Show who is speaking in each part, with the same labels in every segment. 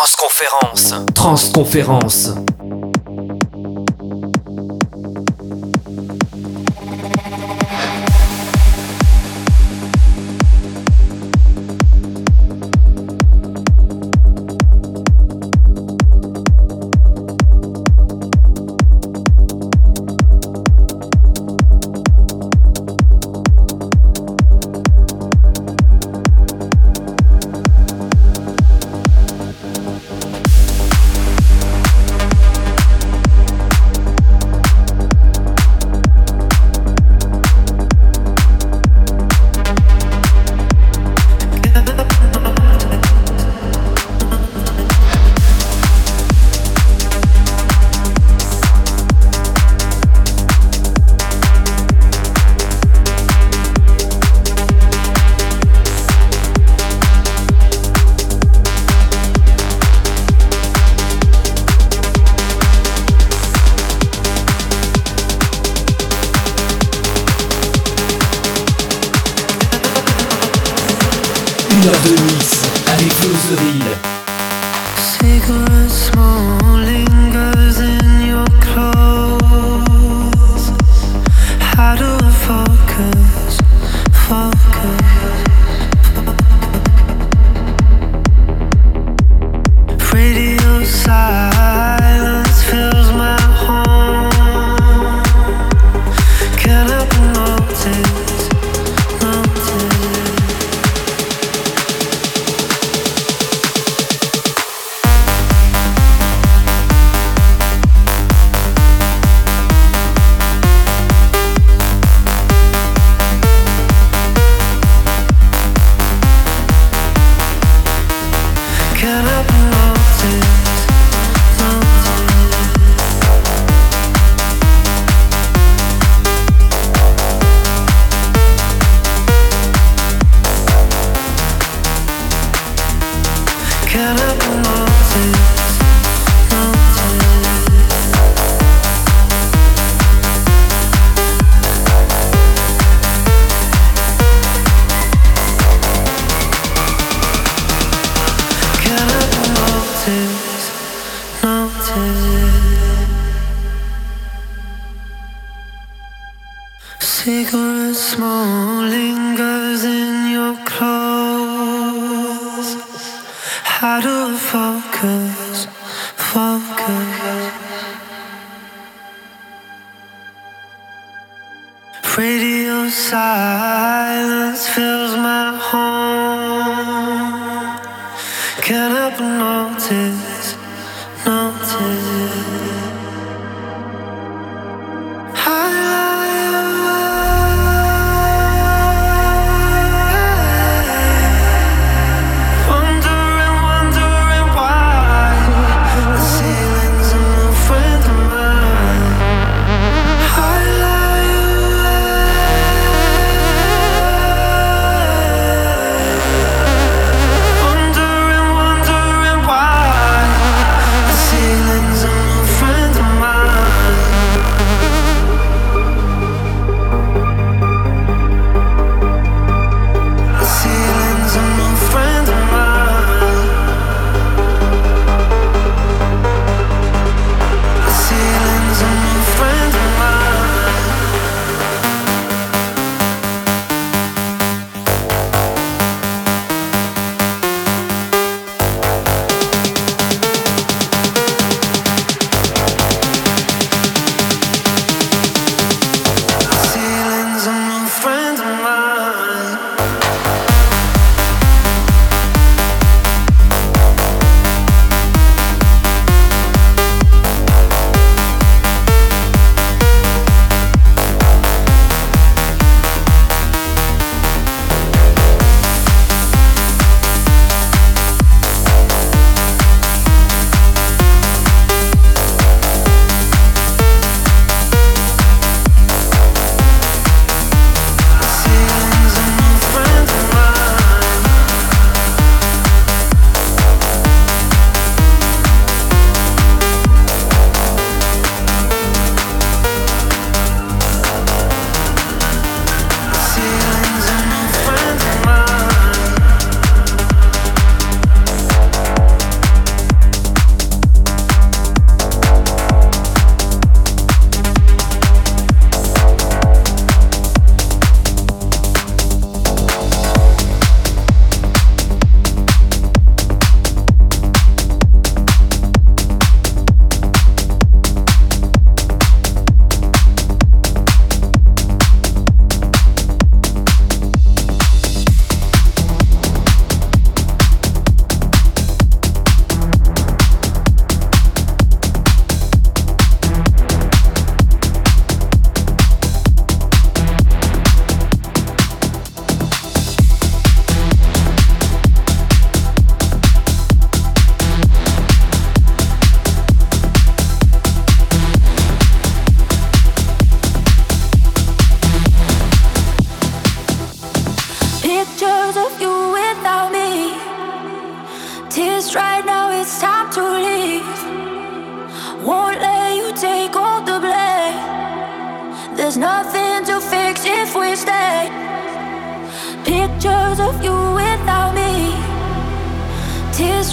Speaker 1: Transconférence. Transconférence.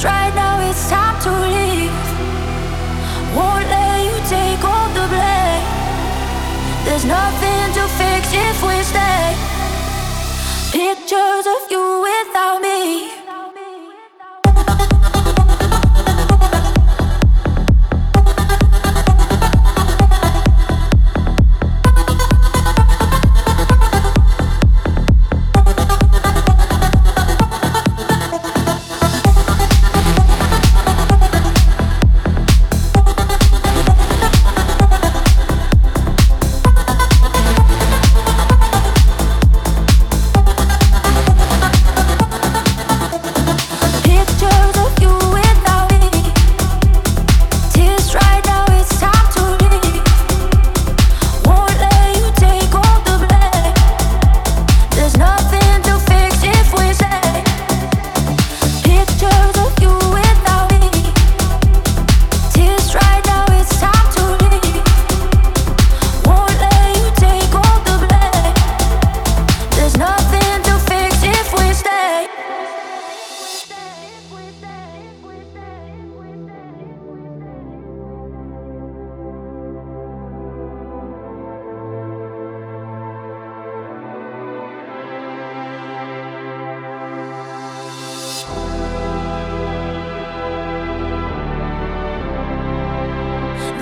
Speaker 2: Right now it's time to leave. Won't let you take all the blame. There's nothing to fix if we stay. Pictures of you without me.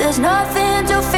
Speaker 2: There's nothing to fear.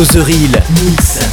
Speaker 1: Closerie Mix.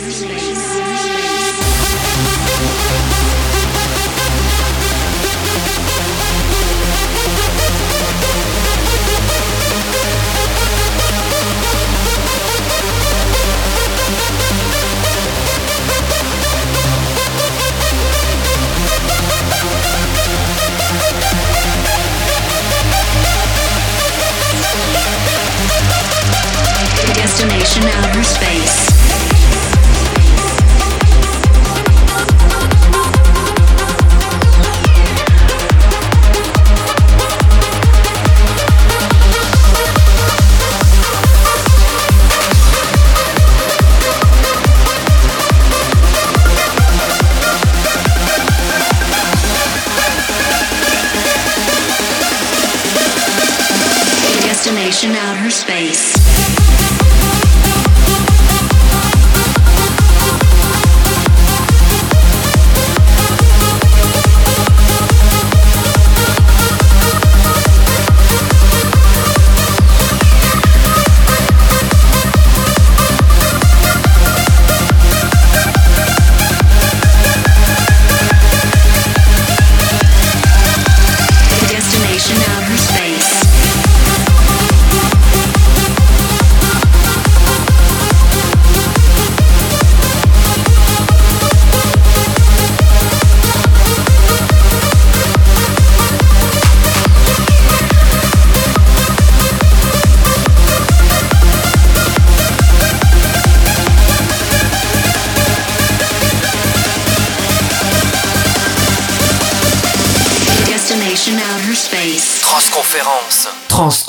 Speaker 3: Destination Outer Space.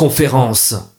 Speaker 1: Destination